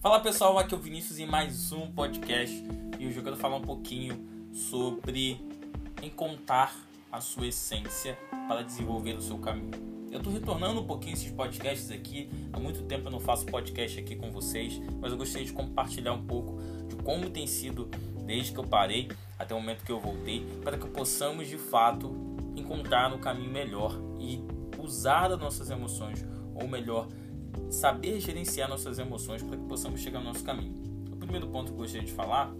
Fala pessoal, aqui é o Vinícius em mais um podcast e hoje eu quero falar um pouquinho sobre encontrar a sua essência para desenvolver o seu caminho. Eu estou retornando um pouquinho esses podcasts aqui, há muito tempo eu não faço podcast aqui com vocês, mas eu gostaria de compartilhar um pouco de como tem sido desde que eu parei até o momento que eu voltei, para que possamos de fato encontrar um caminho melhor e usar as nossas emoções, ou melhor, saber gerenciar nossas emoções para que possamos chegar no nosso caminho. O primeiro ponto que eu gostaria de falar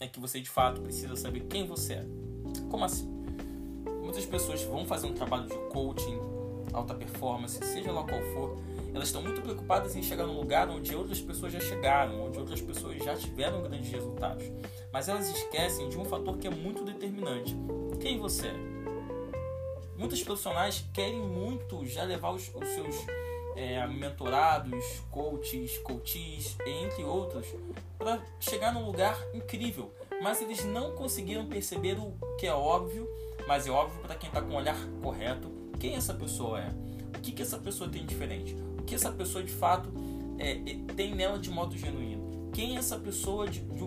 é que você de fato precisa saber quem você é. Como assim? Muitas pessoas vão fazer um trabalho de coaching, alta performance, seja lá qual for, elas estão muito preocupadas em chegar num lugar onde outras pessoas já chegaram, onde outras pessoas já tiveram grandes resultados. Mas elas esquecem de um fator que é muito determinante: quem você é. Muitos profissionais querem muito já levar os, os seus é, mentorados, coaches, coaches, entre outros, para chegar num lugar incrível. Mas eles não conseguiram perceber o que é óbvio, mas é óbvio para quem está com o olhar correto, quem essa pessoa é. O que, que essa pessoa tem diferente? O que essa pessoa de fato é, tem nela de modo genuíno? Quem é essa pessoa de, de,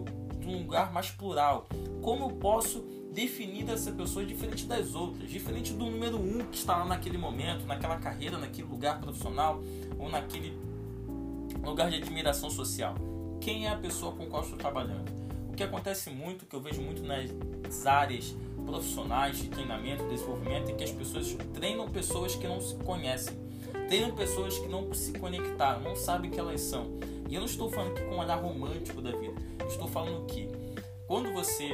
de um lugar mais plural? Como eu posso definir essa pessoa diferente das outras, diferente do número um que está lá naquele momento, naquela carreira, naquele lugar profissional ou naquele lugar de admiração social. Quem é a pessoa com qual estou trabalhando? O que acontece muito, que eu vejo muito nas áreas profissionais de treinamento, desenvolvimento, é que as pessoas treinam pessoas que não se conhecem, treinam pessoas que não se conectaram, não sabem que elas são. E eu não estou falando aqui com um olhar romântico da vida, estou falando que quando você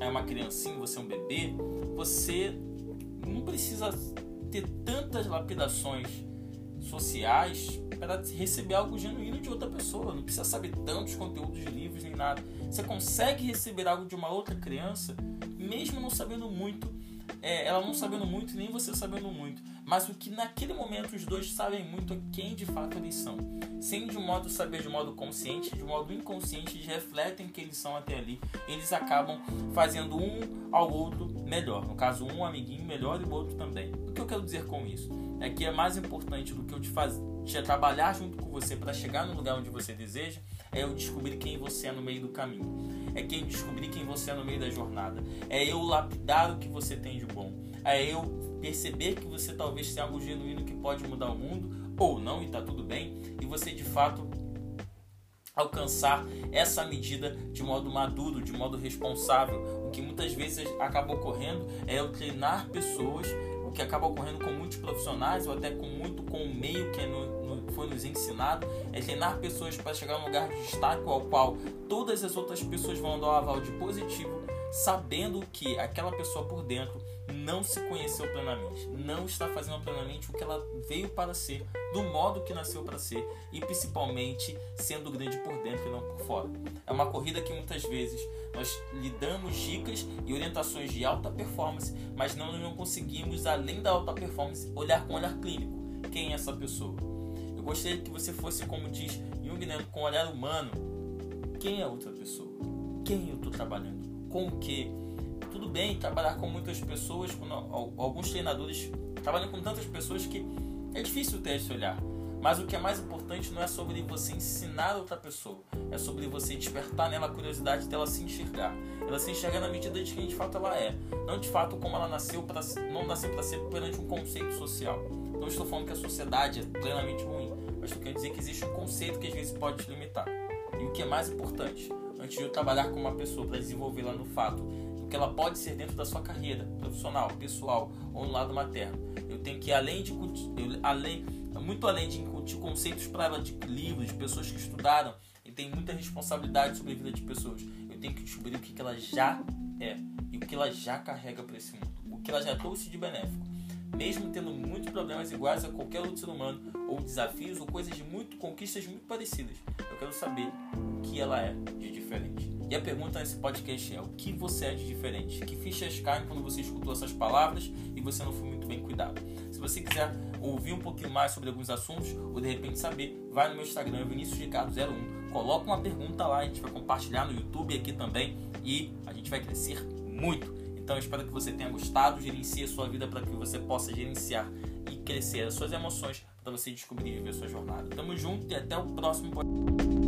é uma criancinha, você é um bebê, você não precisa ter tantas lapidações sociais para receber algo genuíno de outra pessoa. Não precisa saber tantos conteúdos de livros nem nada. Você consegue receber algo de uma outra criança, mesmo não sabendo muito, é, ela não sabendo muito, nem você sabendo muito mas o que naquele momento os dois sabem muito é quem de fato eles são. Sem de modo saber de modo consciente, de modo inconsciente, eles refletem que eles são até ali. Eles acabam fazendo um ao outro melhor. No caso, um amiguinho melhor e o outro também. O que eu quero dizer com isso? É que é mais importante do que eu te fazer trabalhar junto com você para chegar no lugar onde você deseja, é eu descobrir quem você é no meio do caminho. É quem descobrir quem você é no meio da jornada. É eu lapidar o que você tem de bom. É eu perceber que você talvez tenha algo genuíno que pode mudar o mundo, ou não, e tá tudo bem, e você de fato alcançar essa medida de modo maduro, de modo responsável. O que muitas vezes acaba ocorrendo é eu treinar pessoas, o que acaba ocorrendo com muitos profissionais, ou até com muito com o meio que é no, nos ensinado, é treinar pessoas para chegar num lugar de destaque ao qual todas as outras pessoas vão dar um aval de positivo, sabendo que aquela pessoa por dentro não se conheceu plenamente, não está fazendo plenamente o que ela veio para ser, do modo que nasceu para ser e principalmente sendo grande por dentro e não por fora. É uma corrida que muitas vezes nós lhe damos dicas e orientações de alta performance, mas não, não conseguimos, além da alta performance, olhar com olhar clínico quem é essa pessoa. Gostaria que você fosse, como diz Jung, né, com olhar humano, quem é outra pessoa? Quem eu estou trabalhando? Com o que? tudo bem trabalhar com muitas pessoas, com alguns treinadores trabalham com tantas pessoas que é difícil ter esse olhar. Mas o que é mais importante não é sobre você ensinar outra pessoa, é sobre você despertar nela a curiosidade dela se enxergar. Ela se enxergar na medida de quem de fato ela é, não de fato como ela nasceu para não nasceu para ser perante um conceito social. Não estou falando que a sociedade é plenamente ruim, mas estou querendo dizer que existe um conceito que às vezes pode te limitar. E o que é mais importante, antes de eu trabalhar com uma pessoa para desenvolvê-la no fato que ela pode ser dentro da sua carreira profissional, pessoal ou no lado materno. Eu tenho que além de eu, além muito além de incutir conceitos para ela de livros, de pessoas que estudaram, e tem muita responsabilidade sobre a vida de pessoas. Eu tenho que descobrir o que ela já é e o que ela já carrega para esse mundo, o que ela já trouxe de benéfico. Mesmo tendo muitos problemas iguais a qualquer outro ser humano, ou desafios, ou coisas de muito conquistas muito parecidas, eu quero saber o que ela é de diferente. E a pergunta nesse podcast é: o que você é de diferente? Que fichas caem quando você escutou essas palavras e você não foi muito bem cuidado? Se você quiser ouvir um pouquinho mais sobre alguns assuntos ou de repente saber, vai no meu Instagram, Vinícius Ricardo01, coloca uma pergunta lá, a gente vai compartilhar no YouTube aqui também e a gente vai crescer muito. Então eu espero que você tenha gostado, gerencie a sua vida para que você possa gerenciar e crescer as suas emoções para você descobrir e viver sua jornada. Tamo junto e até o próximo podcast.